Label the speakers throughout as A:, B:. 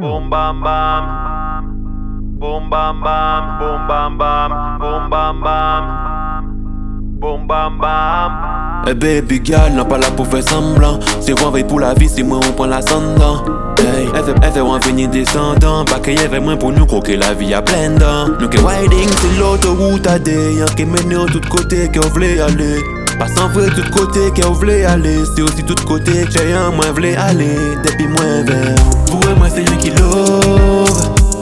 A: Boom bam bam. Boom bam bam. Boom bam bam. Boom bam bam. Boom bam bam.
B: Eh baby girl, n'a pas là pour faire semblant C'est moi veille pour la vie, c'est moi on prend l'ascendant Hey, elle fait, elle fait en venir descendant Pas qu'il y avait moins pour nous croquer la vie à plein dents Nous qui riding c'est l'autoroute à des Y'en qui mène en tout côté qu'on voulait aller pas en vrai tout côté que vous voulez aller? C'est aussi tout côté que j'ai un moins voulez aller. Depuis moins vert Vous et moi c'est lui qui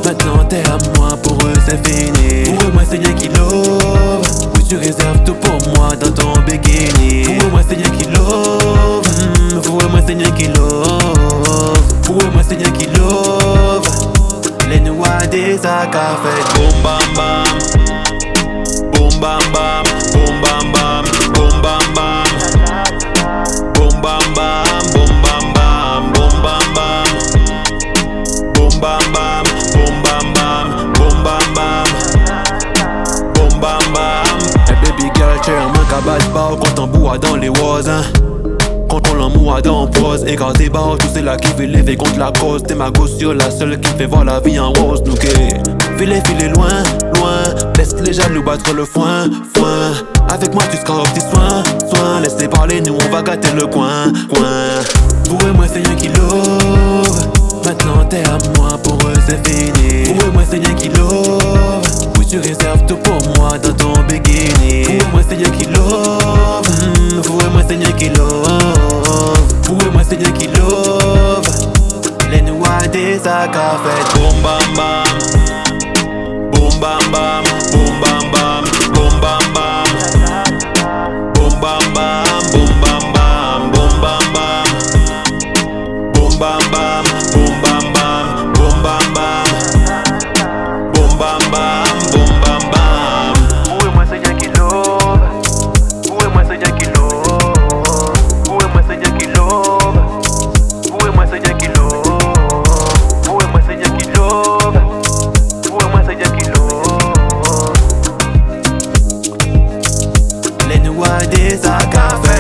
B: Maintenant t'es à moi pour eux c'est fini. Vous et moi c'est lui qui love tu réserves tout pour moi dans ton bikini. Vous et moi c'est lui qui love hmm, moi c'est lui qui love moi c'est lui qui Les noix des agafes
A: Boum bam bam.
B: Quand on dans les voisins. Quand on l'amour dans pose, écarté barre, tout c'est là qui veut lever contre la cause. T'es ma gosse sur la seule qui fait voir la vie en rose. Nous qui filer, filer loin, loin. Laisse les jaloux battre le foin, foin. Avec moi, tu seras au petit soin. Laissez parler, nous on va gâter le coin, coin. Vous et moi, c'est qui love. Maintenant, t'es à moi, pour eux, c'est fini. Vous et moi, c'est rien qui tout pour moi dans ton bikini. Pour moi Seigneur qui love Pour moi Seigneur qui love Pour moi Seigneur qui love Les noirs des sacs à fait
A: Boum bam bam.
B: desacafé.